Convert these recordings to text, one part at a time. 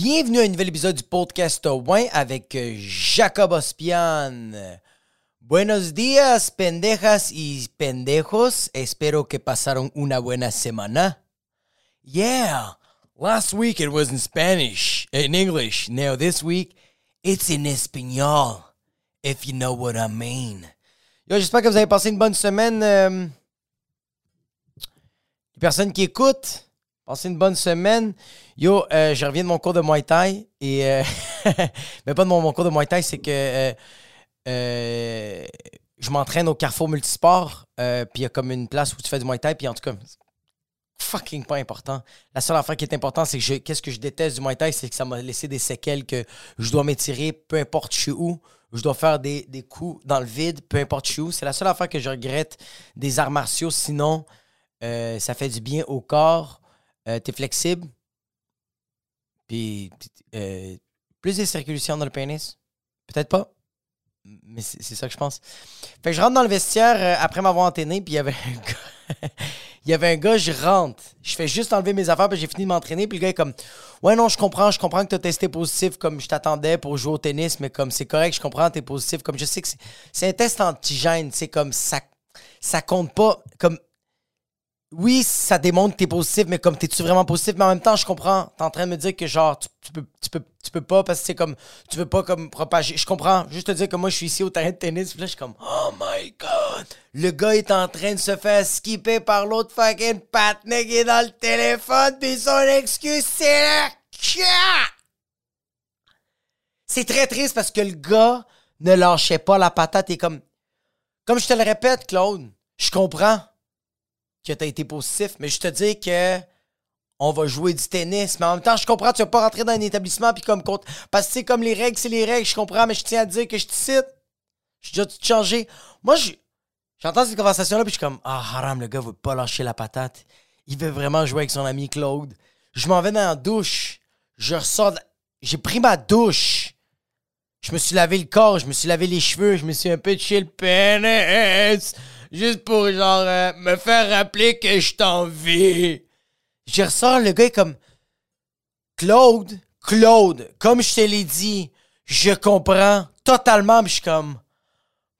Bienvenue à un nouvel épisode du podcast Win avec euh, Jacob Ospian. Buenos días, pendejas y pendejos. Espero que pasaron una buena semana. Yeah, last week it was in Spanish, in English. Now this week it's in español, if you know what I mean. Yo, j'espère que vous avez passé une bonne semaine. euh, les personnes qui écoutent, passez une bonne semaine. Yo, euh, je reviens de mon cours de Muay Thai et euh, mais pas de mon, cours de Muay Thai, c'est que euh, je m'entraîne au Carrefour Multisport. puis il y a comme une place où tu fais du Muay Thai. Puis en tout cas, fucking pas important. La seule affaire qui est importante, c'est que qu'est-ce que je déteste du Muay Thai, c'est que ça m'a laissé des séquelles que je dois m'étirer, peu importe je suis où. Je dois faire des, des coups dans le vide, peu importe je suis où. C'est la seule affaire que je regrette des arts martiaux. Sinon, ça fait du bien au corps. Euh, T'es flexible. Puis, euh, plus de circulation dans le pénis. Peut-être pas. Mais c'est ça que je pense. Fait que je rentre dans le vestiaire euh, après m'avoir entraîné, puis il y avait un gars. il y avait un gars, je rentre. Je fais juste enlever mes affaires, puis j'ai fini de m'entraîner, puis le gars est comme Ouais, non, je comprends, je comprends que t'as testé positif comme je t'attendais pour jouer au tennis, mais comme c'est correct, je comprends, t'es positif. Comme je sais que c'est un test antigène, c'est comme ça, ça compte pas. Comme oui, ça démontre que t'es positif, mais comme t'es-tu vraiment positif? Mais en même temps, je comprends. T'es en train de me dire que genre, tu, peux, tu, peux, tu peux pas parce que c'est comme, tu veux pas comme propager. Je comprends. Juste te dire que moi, je suis ici au terrain de tennis. Là, je suis comme, oh my god. Le gars est en train de se faire skipper par l'autre fucking patinet qui est dans le téléphone. Puis son excuse, c'est le. C'est très triste parce que le gars ne lâchait pas la patate. Et comme, comme je te le répète, Claude, je comprends que tu as été positif, mais je te dis que on va jouer du tennis. Mais en même temps, je comprends, tu vas pas rentrer dans un établissement puis comme compte. Parce que c'est comme les règles, c'est les règles, je comprends, mais je tiens à dire que je te cite. Je dois tout changer. Moi, je- j'entends cette conversation-là, puis je suis comme Ah, haram, le gars veut pas lâcher la patate. Il veut vraiment jouer avec son ami Claude. Je m'en vais dans la douche. Je ressors. J'ai pris ma douche. Je me suis lavé le corps, je me suis lavé les cheveux, je me suis un peu chill le pénis. Juste pour, genre, euh, me faire rappeler que je t'en vie. Je ressors, le gars est comme Claude, Claude, comme je te l'ai dit, je comprends totalement, mais je suis comme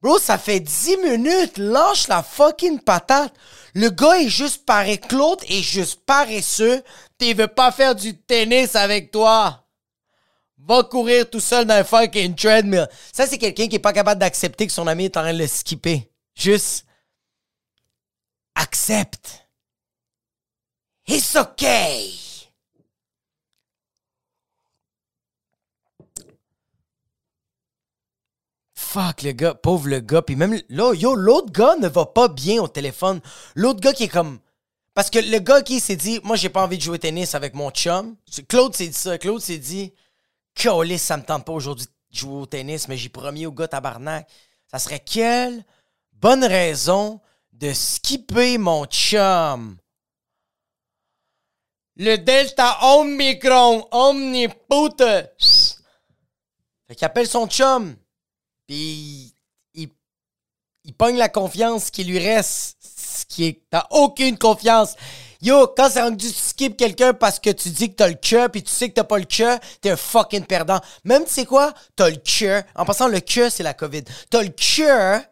Bro, ça fait 10 minutes, lâche la fucking patate. Le gars est juste paré, Claude est juste paresseux, il veut pas faire du tennis avec toi. Va courir tout seul dans un fucking treadmill. Ça, c'est quelqu'un qui est pas capable d'accepter que son ami est en train de le skipper. Juste accepte. It's okay. Fuck le gars, pauvre le gars. Puis même là, yo, l'autre gars ne va pas bien au téléphone. L'autre gars qui est comme. Parce que le gars qui s'est dit, moi j'ai pas envie de jouer au tennis avec mon chum. Claude s'est dit ça. Claude s'est dit, Colis, ça me tente pas aujourd'hui de jouer au tennis, mais j'ai promis au gars tabarnak. Ça serait quelle bonne raison de skipper mon chum? Le Delta Omicron Omnipute. Fait qu'il appelle son chum. Puis il, il pogne la confiance qui lui reste. Ce qui est. T'as aucune confiance. Yo, quand c'est rendu tu skip quelqu'un parce que tu dis que t'as le cœur puis tu sais que t'as pas le cœur, t'es un fucking perdant. Même tu sais quoi? T'as le cœur. En passant, le cœur, c'est la COVID. T'as le cœur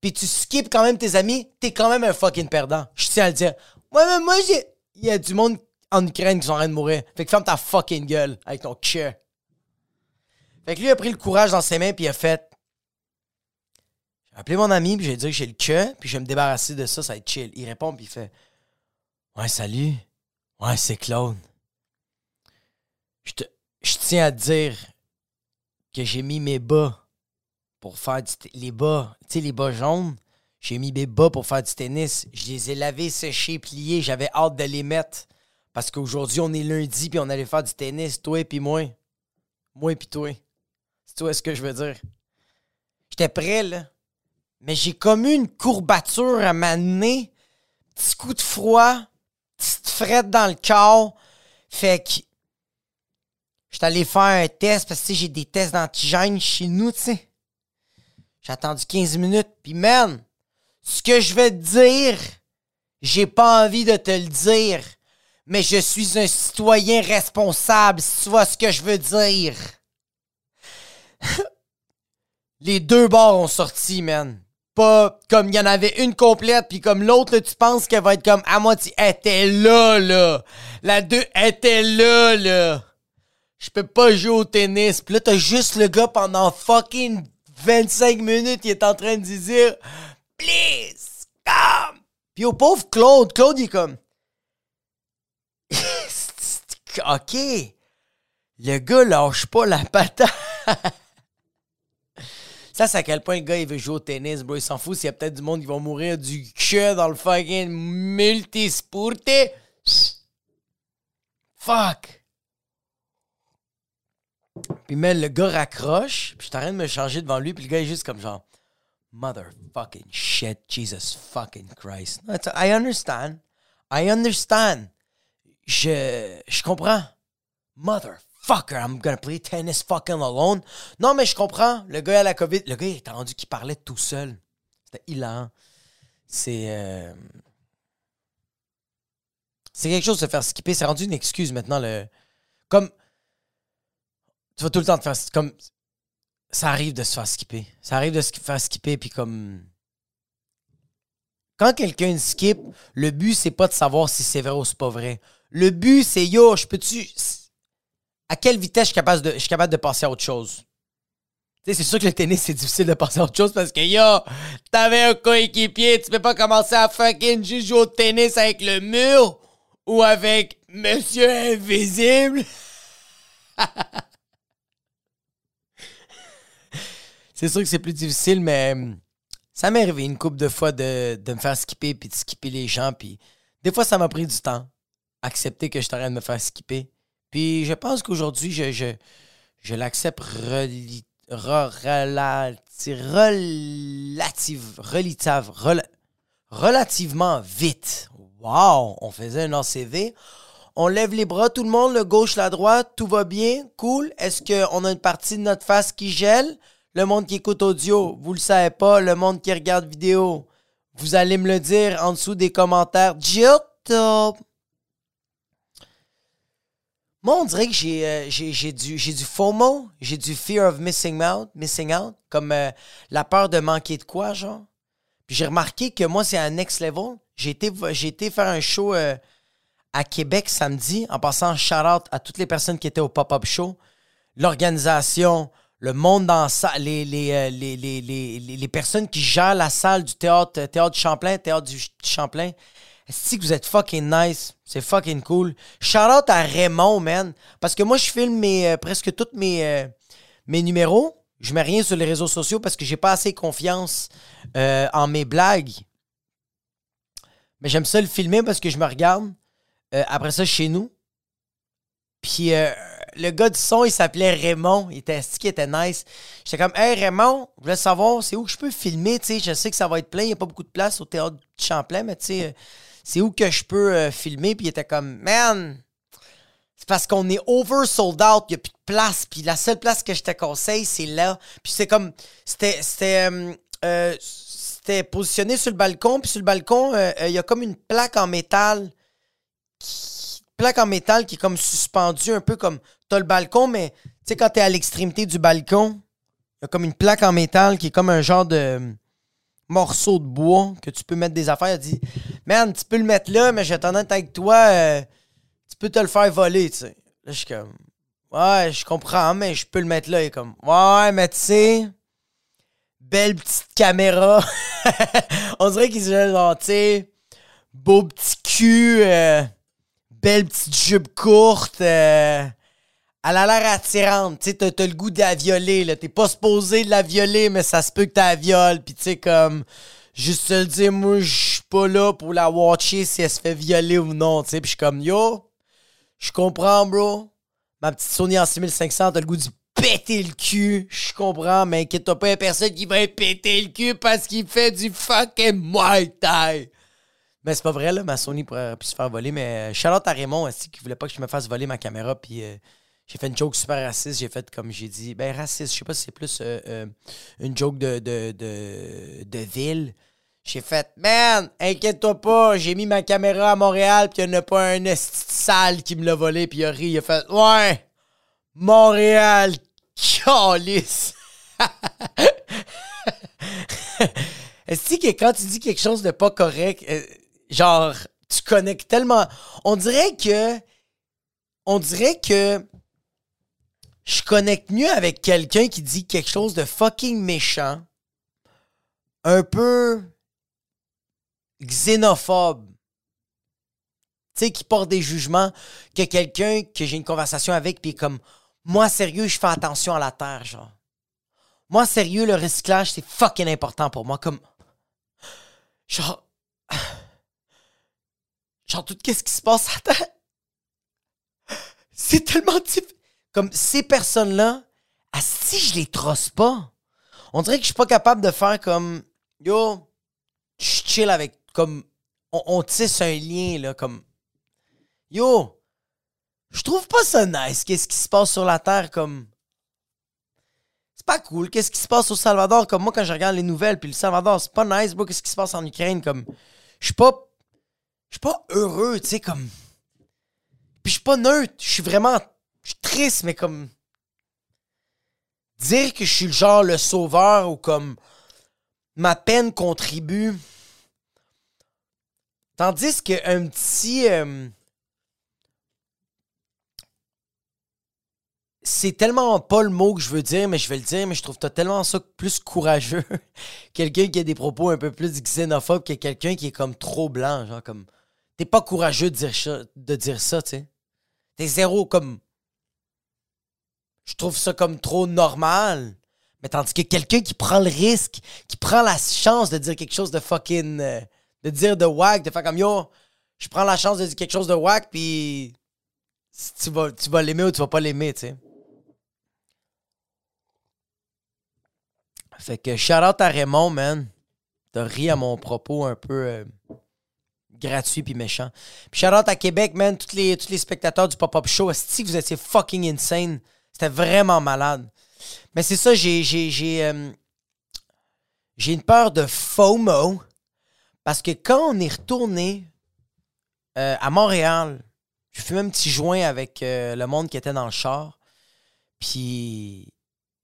puis tu skips quand même tes amis, t'es quand même un fucking perdant. Je tiens à le dire. Ouais, mais moi, j'ai. Il y a du monde en Ukraine qui sont en train de mourir. Fait que ferme ta fucking gueule avec ton cœur. Fait que lui a pris le courage dans ses mains puis il a fait. J'ai appelé mon ami puis j'ai dit que j'ai le cœur puis je vais me débarrasser de ça, ça va être chill. Il répond puis il fait. Ouais, salut. Ouais, c'est Claude. Je te- je tiens à te dire que j'ai mis mes bas pour faire du les bas, tu sais les bas jaunes. J'ai mis mes bas pour faire du tennis. Je les ai lavés, séchés, pliés. J'avais hâte de les mettre parce qu'aujourd'hui on est lundi puis on allait faire du tennis, toi et puis moi. Moi et puis toi. C'est toi ce que je veux dire. J'étais prêt là, mais j'ai comme eu une courbature à m'amener, petit coup de froid, petite frette dans le corps. Fait que j'étais allé faire un test parce que j'ai des tests d'antigène chez nous, tu sais. J'ai attendu 15 minutes, puis man, ce que je vais te dire, j'ai pas envie de te le dire, mais je suis un citoyen responsable, si tu vois ce que je veux dire. Les deux bords ont sorti, man. Pas comme il y en avait une complète, puis comme l'autre, tu penses qu'elle va être comme à moitié. Elle était là, là. La deux était là, là. Je peux pas jouer au tennis. Puis là, t'as juste le gars pendant fucking 25 minutes, il est en train de dire Please, come! Puis au pauvre Claude, Claude, il est comme OK. Le gars lâche pas la patate. Ça, c'est à quel point le gars, il veut jouer au tennis, bro. Il s'en fout s'il y a peut-être du monde qui va mourir du cœur dans le fucking multisporte. Fuck. Puis, même le gars raccroche, puis je t'arrête de me changer devant lui, puis le gars est juste comme genre, motherfucking shit, Jesus fucking Christ. I understand. I understand. Je, je comprends. Motherfucker, I'm gonna play tennis fucking alone. Non, mais je comprends. Le gars a la COVID. Le gars, il était rendu qu'il parlait tout seul. C'était hilarant. C'est. Euh, c'est quelque chose de se faire skipper. C'est rendu une excuse maintenant. Le... Comme tu vas tout le temps te faire. Comme, ça arrive de se faire skipper. Ça arrive de se faire skipper, puis comme. Quand quelqu'un skip, le but, c'est pas de savoir si c'est vrai ou c'est pas vrai. Le but, c'est yo, je peux-tu. À quelle vitesse je suis capable de, je suis capable de passer à autre chose? C'est sûr que le tennis, c'est difficile de passer à autre chose parce que yo, t'avais un coéquipier, tu peux pas commencer à fucking jouer au tennis avec le mur ou avec Monsieur Invisible? c'est sûr que c'est plus difficile, mais hum, ça m'est arrivé une couple de fois de, me faire skipper puis de skipper les gens. Puis des fois, ça m'a pris du temps. Accepter que je t'arrête de me faire skipper. Puis je pense qu'aujourd'hui, je, je, je l'accepte relative, relative, relativement vite. Wow! On faisait un ACV. On lève les bras, tout le monde, le gauche, la droite, tout va bien, cool. Est-ce qu'on a une partie de notre face qui gèle? Le monde qui écoute audio, vous le savez pas. Le monde qui regarde vidéo, vous allez me le dire en dessous des commentaires. Moi, on dirait que j'ai, euh, j'ai, du, j'ai du FOMO, j'ai du fear of missing out, missing out comme euh, la peur de manquer de quoi, genre. Puis j'ai remarqué que moi, c'est un next level. J'ai été, j'ai été faire un show euh, à Québec samedi, en passant shout-out à toutes les personnes qui étaient au pop-up show. L'organisation, le monde dans les, euh, les, les, les, les personnes qui gèrent la salle du théâtre, théâtre du Champlain, théâtre du Champlain. Est-ce que vous êtes fucking nice? C'est fucking cool. Shout out à Raymond, man. Parce que moi, je filme euh, presque tous mes, euh, mes numéros. Je mets rien sur les réseaux sociaux parce que j'ai pas assez confiance en mes blagues. Mais j'aime ça le filmer parce que je me regarde. après ça, chez nous. Puis le gars du son, il s'appelait Raymond. Il était qui était nice. J'étais comme, hey Raymond, je voulais savoir, c'est où que je peux filmer, tu sais. Je sais que ça va être plein, il n'y a pas beaucoup de place au théâtre de Champlain, mais tu sais, euh, c'est où que je peux euh, filmer? Puis il était comme, man, c'est parce qu'on est over sold out, il n'y a plus de place. Puis la seule place que je te conseille, c'est là. Puis c'est comme, c'était, c'était, euh, c'était positionné sur le balcon. Puis sur le balcon, il y a comme une plaque en métal qui plaque en métal qui est comme suspendue, un peu comme. T'as le balcon, mais tu sais, quand t'es à l'extrémité du balcon, il y a comme une plaque en métal qui est comme un genre de morceau de bois que tu peux mettre des affaires. Elle dit Man, tu peux le mettre là, mais j'ai tendance avec toi, euh, tu peux te le faire voler, tu sais. Là, je suis comme Ouais, je comprends, mais je peux le mettre là. Il est comme Ouais, mais tu sais, belle petite caméra. On dirait qu'il se genre, tu sais, beau petit cul. Euh, belle petite jupe courte. Euh, elle a l'air attirante. Tu sais, t'as, le goût de la violer. Là. T'es pas supposé de la violer, mais ça se peut que t'as la violes. Puis tu sais, comme, juste te le dire, moi, je suis pas là pour la watcher si elle se fait violer ou non. Tu sais, puis je suis comme, yo, je comprends, bro. Ma petite Sony en 6500, t'as le goût de péter le cul. Je comprends, mais inquiète-toi pas, y'a personne qui va péter le cul parce qu'il fait du fucking Muay Thai. Mais c'est pas vrai, là. Ma Sony pourrait pu se faire voler. Mais euh, Charlotte à Raymond, aussi, qui voulait pas que je me fasse voler ma caméra. Puis euh, j'ai fait une joke super raciste. J'ai fait comme j'ai dit. Ben, raciste, je sais pas si c'est plus euh, une joke de, de, de, ville. J'ai fait, man, inquiète-toi pas, j'ai mis ma caméra à Montréal, puis il n'y en a pas un de sale qui me l'a volé, puis il a ri, il a fait, ouais, Montréal, calice. Est-ce que quand tu dis quelque chose de pas correct, euh, genre, tu connectes tellement. On dirait que. On dirait que. Je connecte mieux avec quelqu'un qui dit quelque chose de fucking méchant, un peu xénophobe, tu sais, qui porte des jugements, que quelqu'un que j'ai une conversation avec, puis comme, moi, sérieux, je fais attention à la terre, genre. Moi, sérieux, le recyclage, c'est fucking important pour moi. Comme. Genre. Genre, tout ce qui se passe à terre. C'est tellement difficile. Comme ces personnes-là, si je les trosse pas, on dirait que je suis pas capable de faire comme. Yo, je chill avec. Comme. On, tisse un lien, là, comme. Yo, je trouve pas ça nice, qu'est-ce qui se passe sur la Terre, comme pas cool. Qu'est-ce qui se passe au Salvador? Comme moi, quand je regarde les nouvelles, puis le Salvador, c'est pas nice, bro. Qu'est-ce qui se passe en Ukraine? Comme, je suis pas. Je suis pas heureux, tu sais, comme. Puis je suis pas neutre. Je suis vraiment. Je suis triste, mais comme. Dire que je suis le genre le sauveur ou comme. Ma peine contribue. Tandis qu'un petit. Euh, c'est tellement pas le mot que je veux dire, mais je vais le dire, mais je trouve tellement ça plus courageux. quelqu'un qui a des propos un peu plus xénophobes que quelqu'un qui est comme trop blanc, genre comme. T'es pas courageux de dire ça, de dire ça, tu sais. T'es zéro comme. Trouve ça comme trop normal. Mais tandis que quelqu'un qui prend le risque, qui prend la chance de dire quelque chose de fucking. Euh, de dire de whack, de faire comme yo, je prends la chance de dire quelque chose de whack, puis tu vas, tu vas l'aimer ou tu vas pas l'aimer, tu sais. Fait que shout out à Raymond, man. T'as ri à mon propos un peu euh, gratuit puis méchant. Puis shout out à Québec, man. Tous les, tous les spectateurs du pop-up show. Que vous étiez fucking insane? C'était vraiment malade. Mais c'est ça, j'ai. Euh, j'ai une peur de FOMO. Parce que quand on est retourné euh, à Montréal, j'ai fait un petit joint avec le monde qui était dans le char. Puis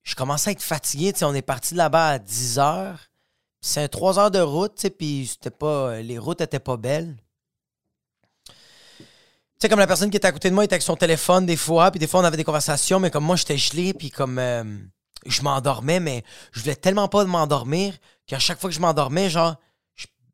je commençais à être fatigué. on est parti là-bas à 10 heures. C'est 3 heures de route, puis c'était pas. Les routes étaient pas belles. Sais, comme la personne qui était à côté de moi était avec son téléphone des fois, puis des fois on avait des conversations, mais comme moi j'étais gelé, puis comme euh, je m'endormais, mais je voulais tellement pas m'endormir qu'à chaque fois que je m'endormais, genre,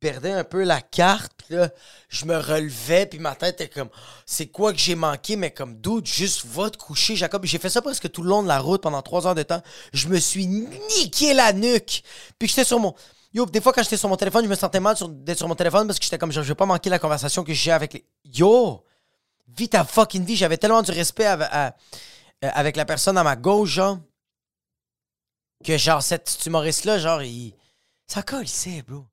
perdais un peu la carte, puis là, je me relevais, puis ma tête était comme, c'est quoi que j'ai manqué, mais comme, doute, juste va te coucher, Jacob. J'ai fait ça presque tout le long de la route pendant trois heures de temps. Je me suis niqué la nuque. Puis j'étais sur mon. Yo, des fois, quand j'étais sur mon téléphone, je me sentais mal d'être sur mon téléphone parce que j'étais comme, je vais pas manquer la conversation que j'ai avec les. Yo! Vis ta fucking vie. J'avais tellement du respect avec, avec la personne à ma gauche, genre, que genre, cet humoriste-là, genre, il. Ça colle, il sait, bro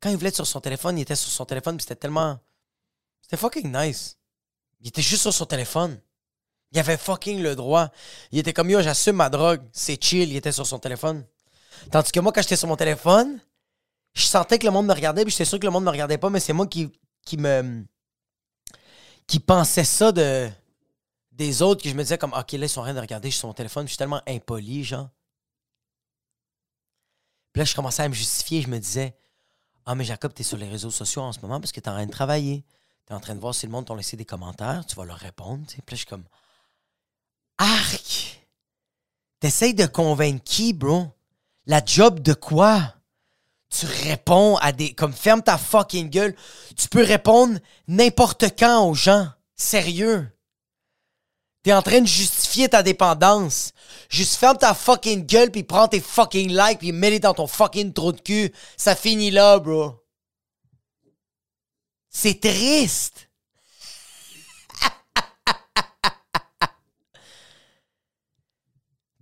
quand il voulait être sur son téléphone, il était sur son téléphone, puis c'était tellement. C'était fucking nice. Il était juste sur son téléphone. Il avait fucking le droit. Il était comme yo, j'assume ma drogue, c'est chill, il était sur son téléphone. Tandis que moi, quand j'étais sur mon téléphone, je sentais que le monde me regardait, puis j'étais sûr que le monde me regardait pas, mais c'est moi qui, qui me. Qui pensait ça de. des autres, que je me disais comme, ok, là, ils sont rien de regarder, sur mon téléphone, je suis tellement impoli, genre. Puis là, je commençais à me justifier, je me disais, ah, mais Jacob, tu es sur les réseaux sociaux en ce moment parce que tu es en train de travailler. Tu es en train de voir si le monde t'a laissé des commentaires. Tu vas leur répondre. Puis là, je suis comme. Arc! T'essayes de convaincre qui, bro? La job de quoi? Tu réponds à des. Comme ferme ta fucking gueule. Tu peux répondre n'importe quand aux gens. Sérieux. T'es en train de justifier ta dépendance. Juste ferme ta fucking gueule puis prends tes fucking likes puis mets-les dans ton fucking trou de cul. Ça finit là, bro. C'est triste.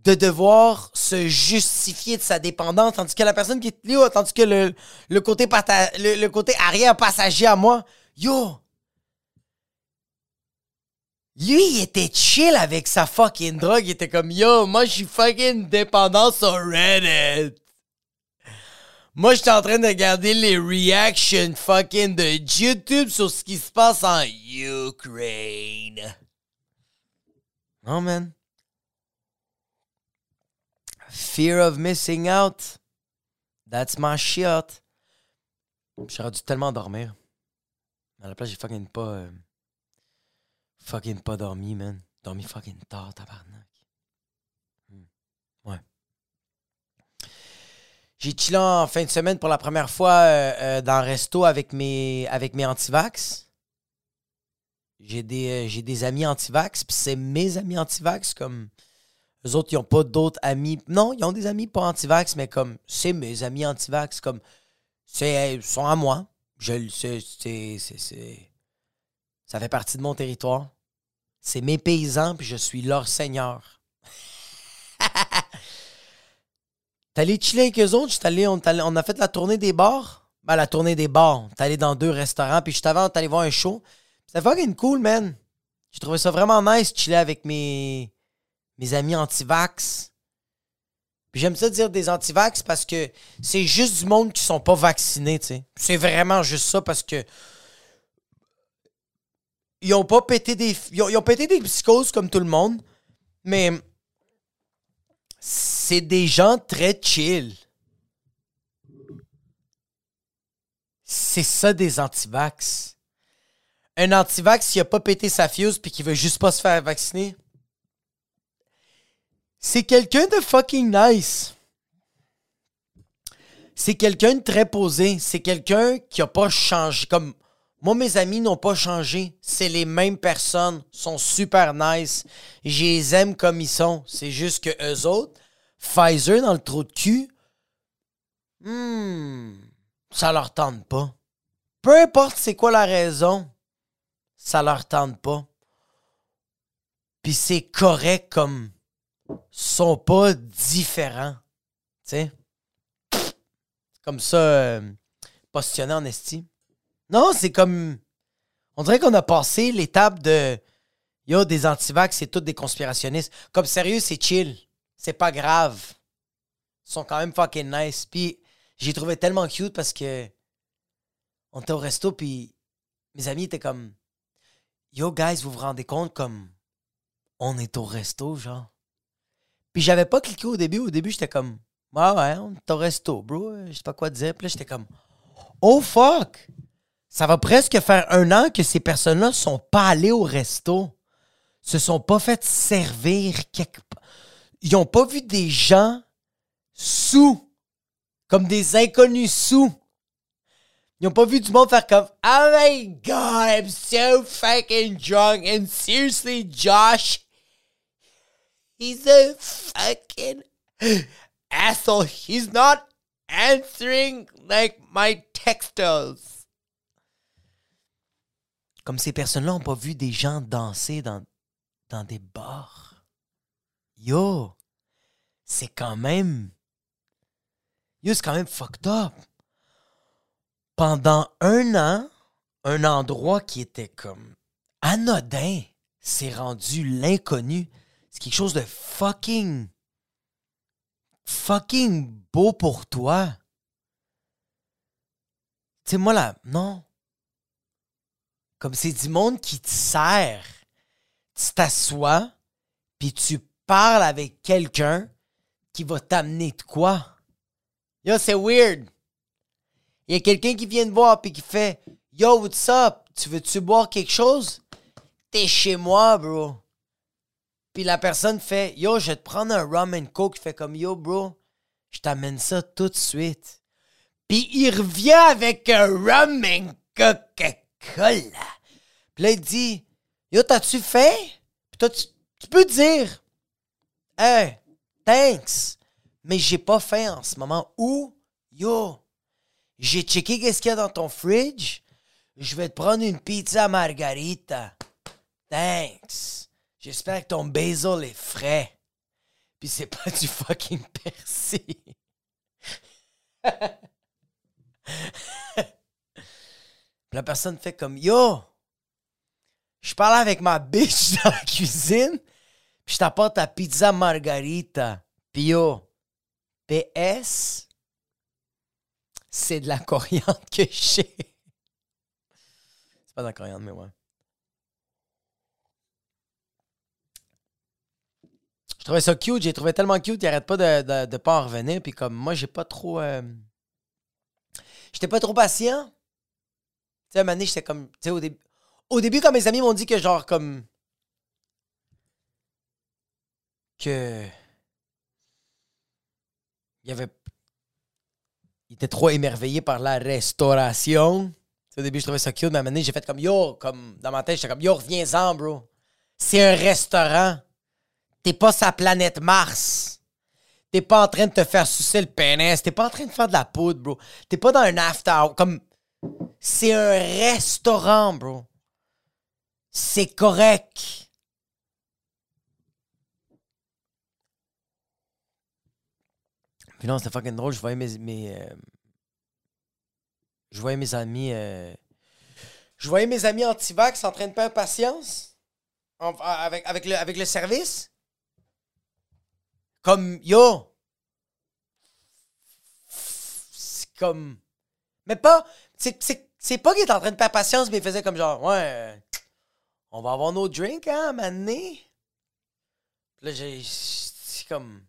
de devoir se justifier de sa dépendance, tandis que la personne qui est là, tandis que le, le côté, le, le côté arrière passager à moi, yo, lui, il était chill avec sa fucking drogue. Il était comme, yo, moi, je suis fucking dépendant sur Reddit. Moi, j'étais en train de regarder les reactions fucking de YouTube sur ce qui se passe en Ukraine. Non, man. Fear of missing out. That's my shit. J'aurais dû tellement dormir. À la place, j'ai fucking pas. euh, fucking pas dormi, man. Dormi fucking tard, tabarnak. Hmm. Ouais. J'ai chillé en fin de semaine pour la première fois euh, euh, dans un resto avec mes, avec mes antivax. J'ai des, j'ai des amis antivax, puis c'est mes amis antivax, comme. Eux autres, ils n'ont pas d'autres amis. Non, ils ont des amis pas antivax, mais comme. C'est mes amis antivax, comme. C'est, ils sont à moi. Je le sais, c'est, Ça fait partie de mon territoire. C'est mes paysans, puis je suis leur seigneur. T'es allé chiller avec eux autres? Allé- on, a fait la tournée des bars. Ben, la tournée des bars. T'es allé dans deux restaurants, puis juste avant, est allé voir un show. C'était fucking cool, man. J'ai trouvé ça vraiment nice, chiller avec mes, mes amis anti-vax. J'aime ça dire des anti-vax parce que c'est juste du monde qui sont pas vaccinés, tu. C'est vraiment juste ça parce que ils ont pas pété des ils ont, ils ont pété des psychoses comme tout le monde, mais c'est des gens très chill. C'est ça des anti-vax. Un anti-vax qui a pas pété sa fuse puis qui veut juste pas se faire vacciner. C'est quelqu'un de fucking nice. C'est quelqu'un de très posé. C'est quelqu'un qui a pas changé. Comme moi, mes amis n'ont pas changé. C'est les mêmes personnes. sont super nice. Je les aime comme ils sont. C'est juste que eux autres, Pfizer dans le trou de cul, hmm, ça leur tente pas. Peu importe c'est quoi la raison, ça leur tente pas. Puis c'est correct comme sont pas différents. Tu sais? Comme ça, euh, positionné en esti. Non, c'est comme. On dirait qu'on a passé l'étape de. Yo, des antivax, c'est tous des conspirationnistes. Comme sérieux, c'est chill. C'est pas grave. Ils sont quand même fucking nice. Puis j'ai trouvé tellement cute parce que. On était au resto, puis mes amis étaient comme. Yo, guys, vous vous rendez compte comme. On est au resto, genre? Puis j'avais pas cliqué au début. Au début, j'étais comme. Ouais, ouais, on est au resto, bro. Je sais pas quoi dire. Puis là, j'étais comme. Oh fuck! Ça va presque faire un an que ces personnes-là sont pas allées au resto. Se sont pas fait servir quelque part. Ils ont pas vu des gens sous. Comme des inconnus sous. Ils ont pas vu du monde faire comme Oh my god, I'm so fucking drunk. And seriously, Josh, he's a fucking asshole. He's not answering like my textos. Comme ces personnes-là n'ont pas vu des gens danser dans, dans des bars. Yo, c'est quand même. Yo, c'est quand même fucked up. Pendant un an, un endroit qui était comme anodin s'est rendu l'inconnu. C'est quelque chose de fucking. fucking beau pour toi. Tu sais, moi là, non. Comme c'est du monde qui te sert. Tu t'assois, puis tu parles avec quelqu'un qui va t'amener de quoi. Yo, c'est weird. Il y a quelqu'un qui vient te voir puis qui fait Yo, what's up? Tu veux-tu boire quelque chose? T'es chez moi, bro. Puis la personne fait Yo, je vais te prendre un rum and coke. Il fait comme Yo, bro, je t'amène ça tout de suite. Puis il revient avec un rum and Coca-Cola. Puis là, il dit Yo, t'as-tu fait? Puis toi, tu, tu peux dire Hey, thanks. Mais j'ai pas faim en ce moment. Ou, yo, j'ai checké qu'est-ce qu'il y a dans ton fridge. Je vais te prendre une pizza margarita. Thanks. J'espère que ton basil est frais. Puis c'est pas du fucking persil. La personne fait comme Yo, je parle avec ma bitch dans la cuisine, puis je t'apporte ta pizza margarita. Puis yo, PS, c'est de la coriandre que j'ai. C'est pas de la coriandre, mais ouais. Trouvais ça cute, j'ai trouvé tellement cute, il arrête pas de, de, pas en revenir. Puis comme moi, j'ai pas trop. euh, J'étais pas trop patient. Tu sais, à un moment j'étais comme. Tu sais, au, début au début, quand mes amis m'ont dit que genre comme. Que. Il y avait. Il était trop émerveillé par la restauration. Au début, je trouvais ça cute, mais à un moment j'ai fait comme yo, comme dans ma tête, j'étais comme yo, reviens-en, bro. C'est un restaurant. T'es pas sa planète Mars. T'es pas en train de te faire sucer le pénis. T'es pas en train de faire de la poudre, bro. T'es pas dans un after. Comme. C'est un restaurant, bro. C'est correct. Puis non, c'était fucking drôle. Je voyais mes. mes euh, Je voyais mes amis. euh, Je voyais mes amis anti-vax en train de perdre patience. en- avec, avec, le, avec le service. Comme, yo. C'est comme. Mais pas. C'est, pas qu'il est en train de perdre patience, mais il faisait comme genre, ouais. On va avoir nos drinks, hein, mané. Là, j'ai. C'est comme.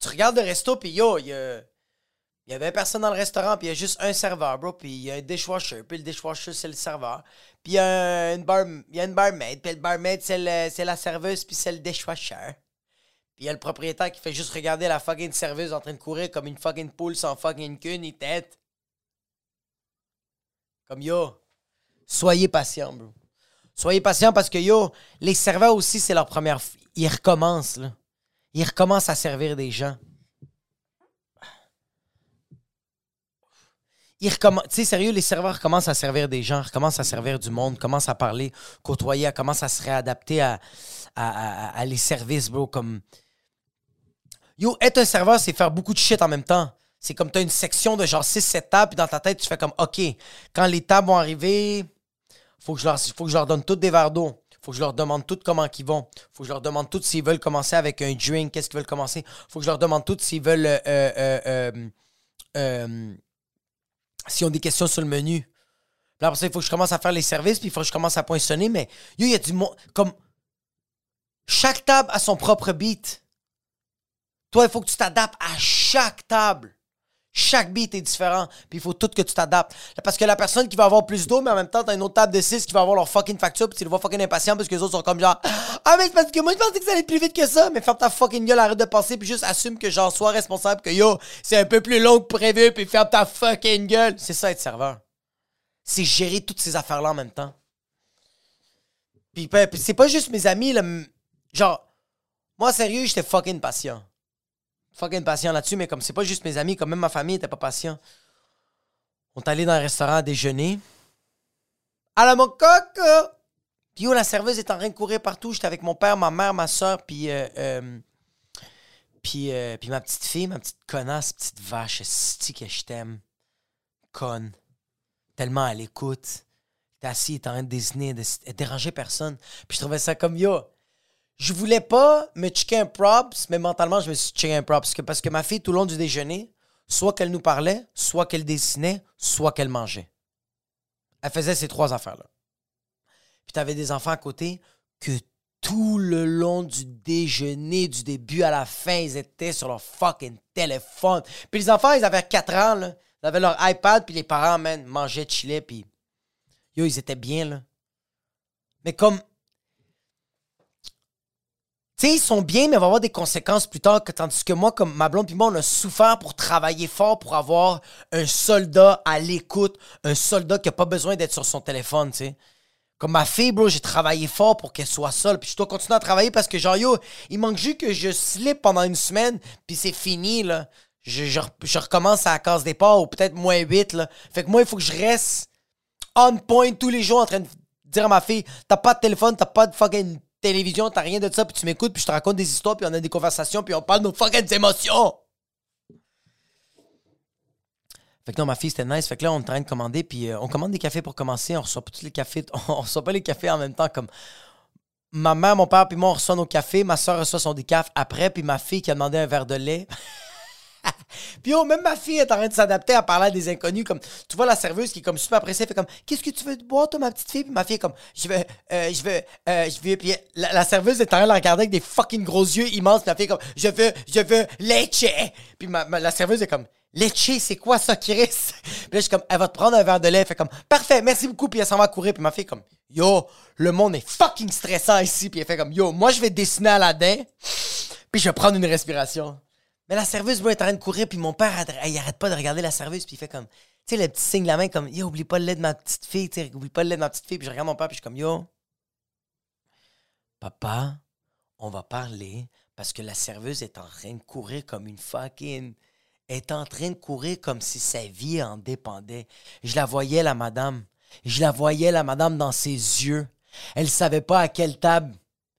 Tu regardes le resto, puis yo, il y avait personne dans le restaurant, puis il y a juste un serveur, bro, puis il y a un dishwasher, puis le dishwasher, c'est le serveur. Puis il y a une, bar, y a une barmaid, puis le barmaid, c'est la serveuse, puis c'est le dishwasher. Il y a le propriétaire qui fait juste regarder la fucking serveuse en train de courir comme une fucking poule sans fucking queue ni tête. Comme yo, soyez patient, bro. Soyez patient parce que yo, les serveurs aussi, c'est leur première. Ils recommencent, là. Ils recommencent à servir des gens. Ils recommencent. Tu sais, sérieux, les serveurs commencent à servir des gens, recommencent à servir du monde, commencent à parler, côtoyer, commencent à se réadapter à- à les services, bro. Comme. Yo, être un serveur, c'est faire beaucoup de shit en même temps. C'est comme t'as une section de genre 6-7 tables, puis dans ta tête, tu fais comme OK, quand les tables vont arriver, faut que je leur, faut que je leur donne toutes des verres d'eau. Faut que je leur demande toutes comment ils vont. Faut que je leur demande toutes s'ils veulent commencer avec un drink, qu'est-ce qu'ils veulent commencer. Faut que je leur demande toutes s'ils veulent. euh, euh, euh, s'ils ont des questions sur le menu. Là, après ça, il faut que je commence à faire les services, puis il faut que je commence à poinçonner, mais yo, il y a du monde. Comme. Chaque table a son propre beat. Toi, il faut que tu t'adaptes à chaque table. Chaque beat est différent. Puis il faut tout que tu t'adaptes. Parce que la personne qui va avoir plus d'eau, mais en même temps, t'as une autre table de 6 qui va avoir leur fucking facture, puis tu les vois fucking impatients parce que les autres sont comme genre Ah, mais parce que moi, je pensais que ça allait plus vite que ça. Mais ferme ta fucking gueule, arrête de penser, puis juste assume que genre, sois responsable, que yo, c'est un peu plus long que prévu, puis ferme ta fucking gueule. C'est ça, être serveur. C'est gérer toutes ces affaires-là en même temps. Puis, c'est pas juste mes amis, là. Genre, moi, sérieux, j'étais fucking patient fucking patient là-dessus, mais comme c'est pas juste mes amis, comme même ma famille était pas patient. On est allé dans un restaurant à déjeuner. À la mon coque! Puis yo, la serveuse est en train de courir partout. J'étais avec mon père, ma mère, ma soeur, puis, euh, euh, puis, euh, puis ma petite fille, ma petite connasse, petite vache, esti que je t'aime. Conne. Tellement à l'écoute. T'es assis, t'es en train de désigner, de, de déranger personne. Puis je trouvais ça comme yo je voulais pas me checker un props, mais mentalement, je me suis checké un props. Parce que, ma fille, tout le long du déjeuner, soit qu'elle nous parlait, soit qu'elle dessinait, soit qu'elle mangeait. Elle faisait ces trois affaires-là. Puis t'avais des enfants à côté que tout le long du déjeuner, du début à la fin, ils étaient sur leur fucking téléphone. Puis les enfants, ils avaient 4 ans, là. Ils avaient leur iPad, puis les parents, man, mangeaient, chillaient, puis... Yo, ils étaient bien, là. Mais comme tu sais, ils sont bien, mais il va avoir des conséquences plus tard. Que, tandis que moi, comme ma blonde puis moi, on a souffert pour travailler fort pour avoir un soldat à l'écoute, un soldat qui n'a pas besoin d'être sur son téléphone, tu sais. Comme ma fille, bro, j'ai travaillé fort pour qu'elle soit seule. Puis je dois continuer à travailler parce que, genre, yo, il manque juste que je slip pendant une semaine, puis c'est fini, là. Je, je, je recommence à la case départ, ou peut-être moins 8, là. Fait que moi, il faut que je reste on point tous les jours en train de dire à ma fille T'as pas de téléphone, t'as pas de fucking télévision, t'as rien de ça, puis tu m'écoutes, puis je te raconte des histoires, puis on a des conversations, puis on parle de nos fucking émotions. Fait que non, ma fille, c'était nice. Fait que là, on est en train de commander, puis euh, on commande des cafés pour commencer. On reçoit pas tous les cafés, on reçoit pas les cafés en même temps. Comme ma mère, mon père, puis moi, on reçoit nos cafés. Ma soeur reçoit son décaf après, puis ma fille qui a demandé un verre de lait. Puis oh, même ma fille est en train de s'adapter à parler à des inconnus. Comme, tu vois la serveuse qui est comme super pressée, fait comme, qu'est-ce que tu veux boire, toi, ma petite fille? Puis ma fille est comme, je veux, euh, je veux, euh, je veux. Puis la, serveuse est en train de la regarder avec des fucking gros yeux immenses. Puis ma fille est comme, je veux, je veux leche. Puis la serveuse est comme, leche, c'est quoi ça, Chris? Puis là, je suis comme, elle va te prendre un verre de lait. Fait comme, parfait, merci beaucoup. Puis elle s'en va courir. Puis ma fille est comme, yo, le monde est fucking stressant ici. Puis elle fait comme, yo, moi, je vais dessiner Aladdin. Puis je vais prendre une respiration. Mais la serveuse, est en train de courir, puis mon père, il arrête pas de regarder la serveuse, puis il fait comme, tu sais, le petit signe de la main, comme, yo, oublie pas le lait de ma petite fille, tu sais, oublie pas le lait de ma petite fille. Puis je regarde mon père, puis je suis comme, yo, papa, on va parler, parce que la serveuse est en train de courir comme une fucking. est en train de courir comme si sa vie en dépendait. Je la voyais, la madame. Je la voyais, la madame, dans ses yeux. Elle savait pas à quelle table.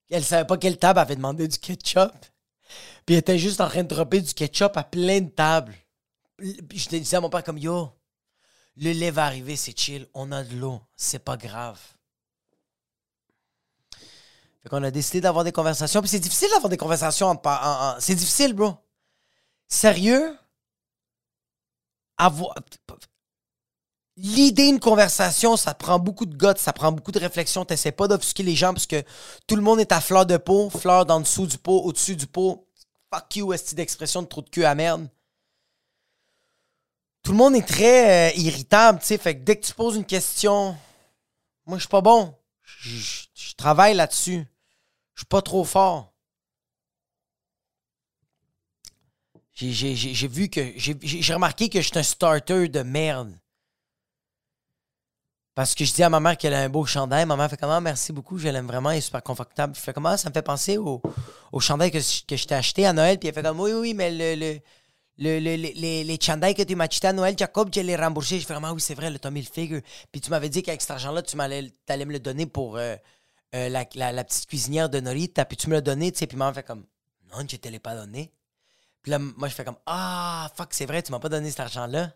Elle savait pas quelle table avait demandé du ketchup. Puis elle était juste en train de dropper du ketchup à plein de tables. Puis je disais à mon père comme yo, le lait va arriver, c'est chill, on a de l'eau, c'est pas grave. Fait qu'on a décidé d'avoir des conversations. Puis c'est difficile d'avoir des conversations en- C'est difficile, bro. Sérieux? Avoir. L'idée d'une conversation, ça prend beaucoup de guts, ça prend beaucoup de réflexion. T'essaies pas d'offusquer les gens parce que tout le monde est à fleur de peau, fleur d'en dessous du pot, au-dessus du pot. Fuck you, esti d'expression de trou de cul à merde. Tout le monde est très euh, irritable, tu sais. Fait que dès que tu poses une question, moi, je suis pas bon. Je- travaille là-dessus. Je suis pas trop fort. J'ai- vu que. J'ai remarqué que je suis un starter de merde. Parce que je dis à ma mère qu'elle a un beau chandail. Ma mère fait comment? Merci beaucoup, je l'aime vraiment, il est super confortable. Je fais comment? Ça me fait penser au, chandail que, que je t'ai acheté à Noël. Puis elle fait comme, oui, oui, mais le, le, le- le- le- les, les que tu m'as achetés à Noël, Jacob, je les remboursé. Je fais vraiment, oui, c'est vrai, le Tommy Figure. Puis tu m'avais dit qu'avec cet argent-là, tu allais me le donner pour euh, euh, la, petite cuisinière de Norita. Puis tu me l'as donné, tu sais. Puis maman fait comme, non, je te l'ai pas donné. Puis là, moi, je fais comme, ah, fuck, c'est vrai, tu m'as pas donné cet argent-là.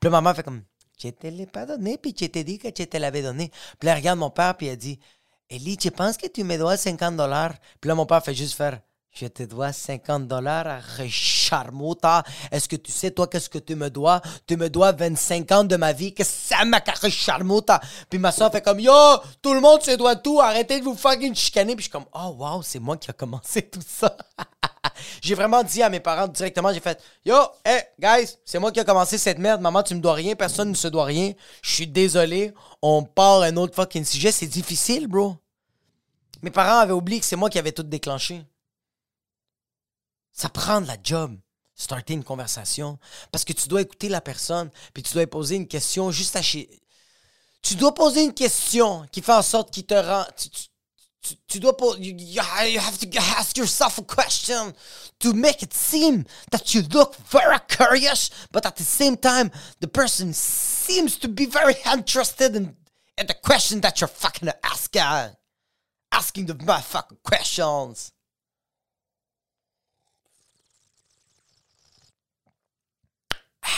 Puis là, maman fait comme, je te l'ai pas donné, puis je t'ai dit que je te l'avais donné. Puis là, regarde mon père, puis elle dit, Eli, tu penses que tu me dois 50 dollars? Puis là, mon père fait juste faire, je te dois 50 dollars, charmota. Est-ce que tu sais, toi, qu'est-ce que tu me dois? Tu me dois 25 ans de ma vie. Que ça m'a charmota? Puis ma soeur fait comme, yo, tout le monde se doit tout, arrêtez de vous fucking chicaner. Puis je suis comme, oh, wow, c'est moi qui a commencé tout ça. j'ai vraiment dit à mes parents directement, j'ai fait Yo, hey, guys, c'est moi qui a commencé cette merde. Maman, tu me dois rien, personne ne se doit rien. Je suis désolé. On part un autre fucking sujet. C'est difficile, bro. Mes parents avaient oublié que c'est moi qui avais tout déclenché. Ça prend de la job, starter une conversation. Parce que tu dois écouter la personne, puis tu dois poser une question juste à chez. Tu dois poser une question qui fait en sorte qu'il te rend. Tu dois pas. You, you have to ask yourself a question to make it seem that you look very curious, but at the same time, the person seems to be very interested in, in the question that you're fucking asking. Uh, asking the motherfucking questions.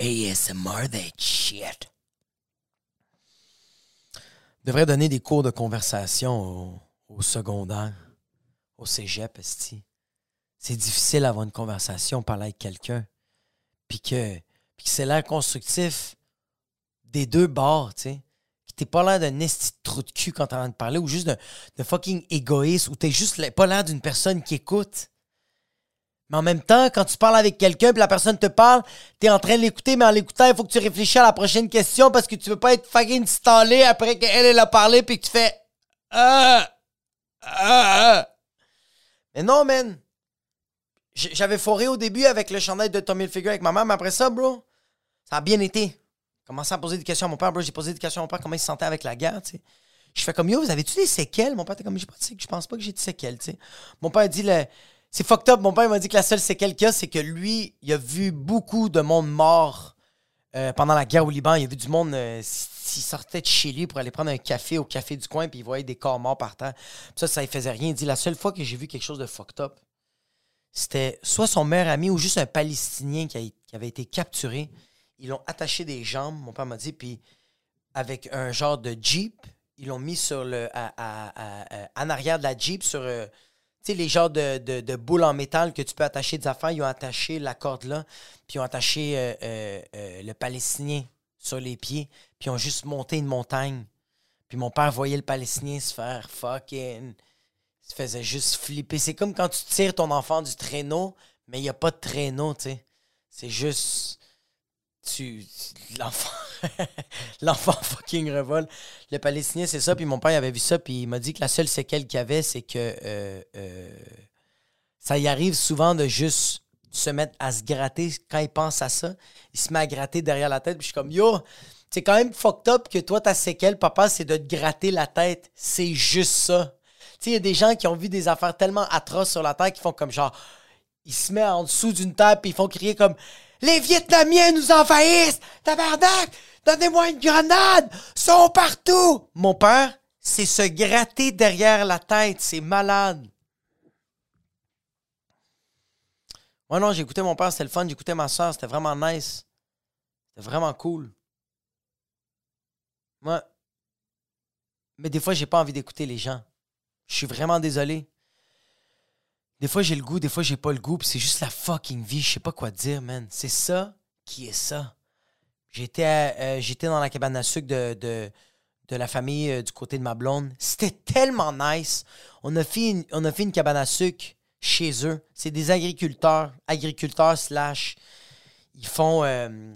ASMR that shit. Devrait donner des cours de conversation au, au secondaire, au cégep. C'est difficile d'avoir une conversation, parler avec quelqu'un, puis que, que c'est l'air constructif des deux bords, tu sais. T'es pas l'air d'un esti de trou de cul quand t'es en de parler, ou juste d'un fucking égoïste, ou t'es juste pas l'air d'une personne qui écoute. Mais en même temps, quand tu parles avec quelqu'un puis la personne te parle, t'es en train de l'écouter, mais en l'écoutant, il faut que tu réfléchisses à la prochaine question parce que tu veux pas être fucking stallé après qu'elle elle a parlé puis que tu fais ah, ah, ah. Mais non, man. J'avais foré au début avec le chandail de Tommy Hilfiger avec ma mère, mais après ça, bro, ça a bien été. Commencé à poser des questions à mon père, bro. J'ai posé des questions à mon père, comment il se sentait avec la guerre, tu sais. Je fais comme, yo, vous avez-tu des séquelles? Mon père était comme, j'ai pas de. Je pense pas que j'ai de séquelles, tu sais. Mon père dit, le... c'est fucked up. Mon père m'a dit que la seule séquelle qu'il y a, c'est que lui, il a vu beaucoup de monde mort euh, pendant la guerre au Liban. Il a vu du monde, euh, s'il sortait de chez lui pour aller prendre un café au café du coin, puis il voyait des corps morts par ça, ça lui faisait rien. Il dit, la seule fois que j'ai vu quelque chose de fucked up, c'était soit son meilleur ami ou juste un Palestinien qui, avait été capturé. Ils l'ont attaché des jambes, mon père m'a dit, puis avec un genre de Jeep, ils l'ont mis sur le, en arrière de la Jeep sur, euh, sais, les genres de, boules en métal que tu peux attacher des affaires, ils ont attaché la corde là, puis ils ont attaché euh, euh, euh, le Palestinien sur les pieds, puis ils ont juste monté une montagne. Puis mon père voyait le Palestinien se faire fucking. Il se faisait juste flipper. C'est comme quand tu tires ton enfant du traîneau, mais il n'y a pas de traîneau, tu sais. C'est juste. Tu- L'enfant. L'enfant fucking revole. Le Palestinien, c'est ça. Puis mon père il avait vu ça. Puis il m'a dit que la seule séquelle qu'il avait, c'est que. euh, euh, ça y arrive souvent de juste se mettre à se gratter quand il pense à ça. Il se met à gratter derrière la tête. Puis je suis comme, yo, c'est quand même fucked up que toi, ta séquelle, papa, c'est de te gratter la tête. C'est juste ça. Tu sais, il y a des gens qui ont vu des affaires tellement atroces sur la terre qui font comme genre, ils se mettent en dessous d'une table puis ils font crier comme Les Vietnamiens nous envahissent! Tabarnak! Donnez-moi une grenade! Ils sont partout! Mon père, c'est se gratter derrière la tête. C'est malade. Ouais, non, j'écoutais mon père, c'était le fun. J'écoutais ma soeur, c'était vraiment nice. C'était vraiment cool. Ouais. Mais des fois, j'ai pas envie d'écouter les gens. Je suis vraiment désolé. Des fois, j'ai le goût, des fois, j'ai pas le goût, c'est juste la fucking vie. Je sais pas quoi dire, man. C'est ça qui est ça. J'étais euh, j'étais dans la cabane à sucre de, de, de la famille euh, du côté de ma blonde. C'était tellement nice. On a fait une, on a fait une cabane à sucre chez eux. C'est des agriculteurs, agriculteurs slash. Ils font. euh,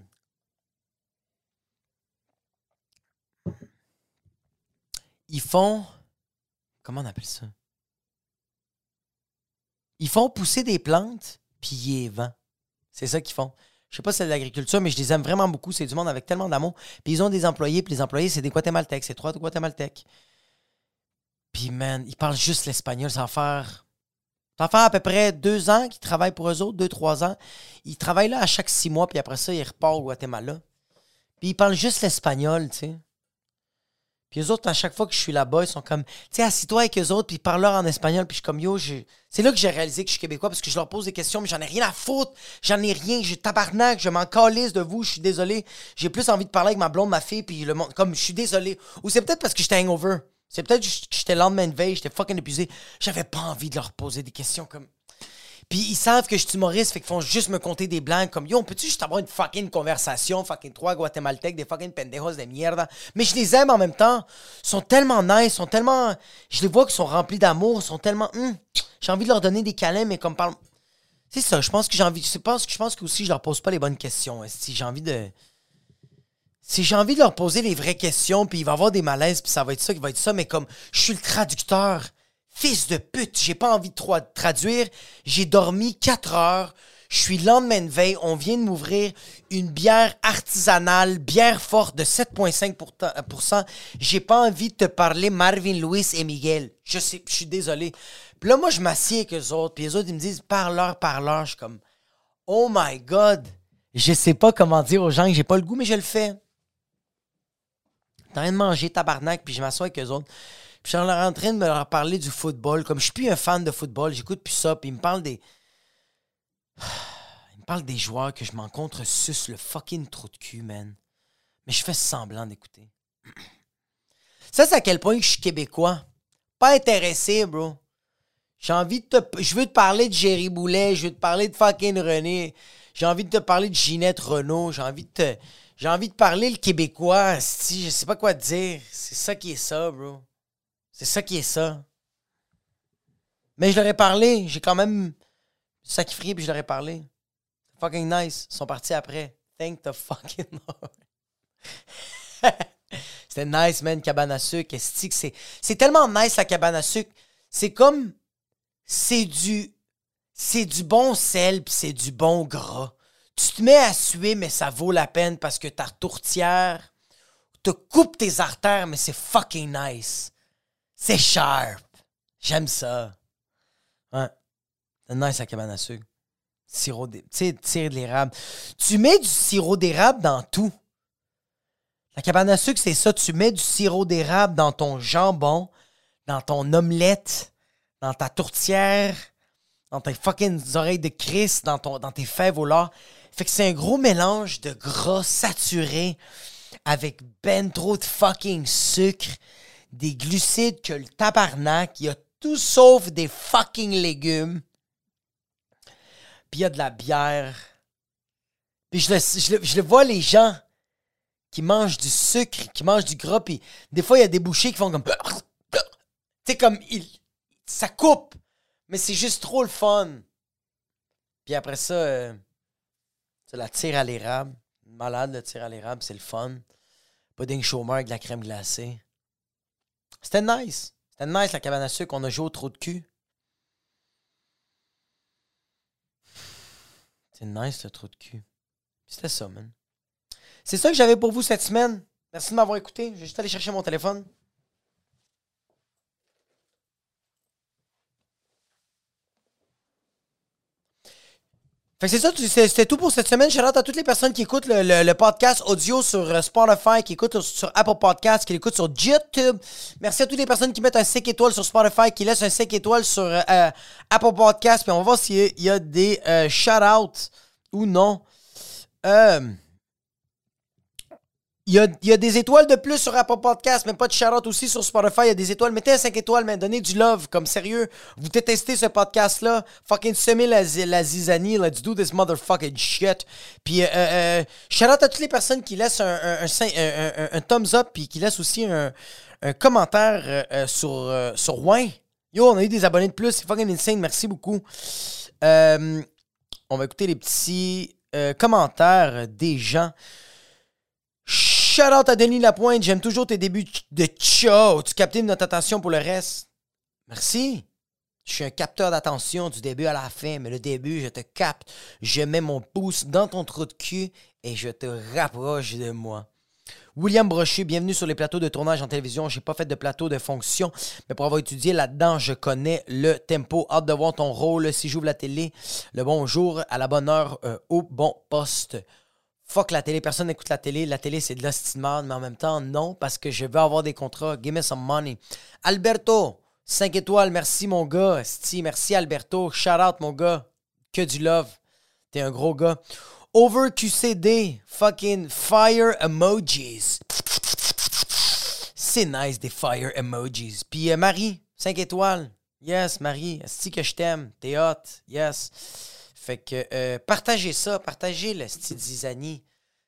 ils font. Comment on appelle ça? Ils font pousser des plantes, puis ils les. C'est ça qu'ils font. Je sais pas si c'est de l'agriculture, mais je les aime vraiment beaucoup. C'est du monde avec tellement d'amour. Puis ils ont des employés, puis les employés, c'est des Guatémaltèques. C'est trois Guatémaltèques. Puis, man, ils parlent juste l'espagnol. Ça va faire. Ça va faire à peu près deux ans qu'ils travaillent pour eux autres, deux, trois ans. Ils travaillent là à chaque six mois, puis après ça, ils repartent au Guatemala. Puis ils parlent juste l'espagnol, tu sais. Puis eux autres, à chaque fois que je suis là-bas, ils sont comme, tu sais, assis-toi avec eux autres, puis ils parlent leur en espagnol, puis je suis comme, yo, je- c'est là que j'ai réalisé que je suis québécois, parce que je leur pose des questions, mais j'en ai rien à foutre, j'en ai rien, j'ai tabarnak, je m'en calisse de vous, je suis désolé, j'ai plus envie de parler avec ma blonde, ma fille, puis le monde, comme, je suis désolé. Ou c'est peut-être parce que j'étais hangover, c'est peut-être que j'étais le lendemain de veille, j'étais fucking épuisé, j'avais pas envie de leur poser des questions comme... Puis ils savent que je suis humoriste, fait qu'ils font juste me compter des blagues comme Yo, on peut-tu juste avoir une fucking conversation, fucking trois guatémaltèques, des fucking pendejos de mierda? Mais je les aime en même temps. Ils sont tellement nice, sont tellement. Je les vois qu'ils sont remplis d'amour, ils sont tellement. Hum, j'ai envie de leur donner des câlins, mais comme parle. C'est ça, je pense que j'ai envie. Je pense, je pense que aussi je leur pose pas les bonnes questions. Si j'ai envie de. Si j'ai envie de leur poser les vraies questions, puis il va y avoir des malaises, puis ça va être ça qui va être ça, mais comme je suis le traducteur, fils de pute, j'ai pas envie de traduire, j'ai dormi 4 heures, je suis le lendemain de veille, on vient de m'ouvrir une bière artisanale, bière forte de 7,5%. J'ai pas envie de te parler Marvin Lewis et Miguel. Je sais, je suis désolé. Puis là, moi, je m'assieds avec eux autres, puis les autres, ils me disent parleur, parleur. Je suis comme, oh my God, je sais pas comment dire aux gens que j'ai pas le goût, mais je le fais. T'es en train de manger tabarnak, puis je m'assois avec eux autres. Puis je suis en train de me leur parler du football. Comme je suis plus un fan de football, j'écoute plus ça. Puis ils me parlent des. Ils me parlent des joueurs que je m'en contre suce le fucking trou de cul, man. Mais je fais semblant d'écouter. Ça, c'est à quel point je suis québécois. Pas intéressé, bro. J'ai envie de te. Je veux te parler de Jerry Boulet, je veux te parler de fucking René. J'ai envie de te parler de Ginette Renault. J'ai envie de te. J'ai envie de parler le québécois. Si, je sais pas quoi te dire. C'est ça qui est ça, bro. C'est ça qui est ça. Mais je leur ai parlé. J'ai quand même sacrifié puis je leur ai parlé. Fucking nice. Ils sont partis après. Thank the fucking Lord. C'était nice, man, cabane à sucre. C'est tellement nice, la cabane à sucre. C'est comme... C'est du... C'est du bon sel puis c'est du bon gras. Tu te mets à suer, mais ça vaut la peine parce que ta tourtière te coupe tes artères, mais c'est fucking nice. C'est sharp. J'aime ça. Ouais. C'est nice la cabane à sucre. Sirop d'é- Tu sais, tire de l'érable. Tu mets du sirop d'érable dans tout. La cabane à sucre, c'est ça. Tu mets du sirop d'érable dans ton jambon, dans ton omelette, dans ta tourtière, dans tes fucking oreilles de ton, dans tes fèves au lard. Fait que c'est un gros mélange de gras saturé avec ben trop de fucking sucre, des glucides que le tabarnak. Il y a tout sauf des fucking légumes. Puis il y a de la bière. Puis je le, je, le, vois, les gens qui mangent du sucre, qui mangent du gras, puis des fois, il y a des bouchées qui font comme... Tu sais, comme... Il, ça coupe. Mais c'est juste trop le fun. Puis après ça, euh, c'est la tire à l'érable. Malade, le tir à l'érable, c'est le fun. Pudding chômeur avec de la crème glacée. C'était nice. C'était nice, la cabane à sucre. On a joué au trou de cul. C'est nice, le trou de cul. C'était ça, man. C'est ça que j'avais pour vous cette semaine. Merci de m'avoir écouté. Je vais juste aller chercher mon téléphone. Fait que c'est ça, c'était tout pour cette semaine. Shout à toutes les personnes qui écoutent le, podcast audio sur euh, Spotify, qui écoutent sur Apple Podcast, qui l'écoutent sur YouTube. Merci à toutes les personnes qui mettent un 5 étoiles sur Spotify, qui laissent un 5 étoiles sur euh, Apple Podcast. Puis on va voir s'il y, a des euh, shout-outs ou non. Euh, il y, a, des étoiles de plus sur Apple Podcast, mais pas de shout aussi sur Spotify. Il y a des étoiles. Mettez un 5 étoiles, mais donnez du love. Comme sérieux, vous détestez ce podcast-là. Fucking semez la, zizanie. Let's do this motherfucking shit. Puis, euh, euh, out à toutes les personnes qui laissent un, thumbs up, puis qui laissent aussi un, commentaire euh, sur, sur. Yo, on a eu des abonnés de plus. C'est fucking insane. Merci beaucoup. on va écouter les petits commentaires des gens. Shout out à Denis Lapointe, j'aime toujours tes débuts de ciao. Tu captes notre attention pour le reste. Merci. Je suis un capteur d'attention du début à la fin, mais le début, je te capte. Je mets mon pouce dans ton trou de cul et je te rapproche de moi. William Brochet, bienvenue sur les plateaux de tournage en télévision. J'ai pas fait de plateau de fonction, mais pour avoir étudié là-dedans, je connais le tempo. Hâte de voir ton rôle si j'ouvre la télé. Le bonjour à la bonne heure euh, au bon poste fuck la télé, personne n'écoute la télé, la télé c'est de l'ostinement, mais en même temps, non, parce que je veux avoir des contrats. Give me some money. Alberto, 5 étoiles, merci mon gars. Merci Alberto. Shout out mon gars. Que du love. T'es un gros gars. Over QCD, fucking fire emojis. C'est nice des fire emojis. Puis euh, Marie, 5 étoiles. Yes, Marie, sti que je t'aime. T'es hot. Yes. Fait que euh, partagez ça, partagez le style.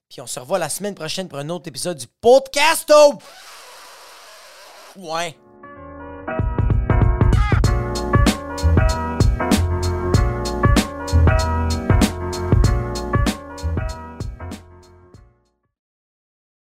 Puis on se revoit la semaine prochaine pour un autre épisode du podcast. Ouais.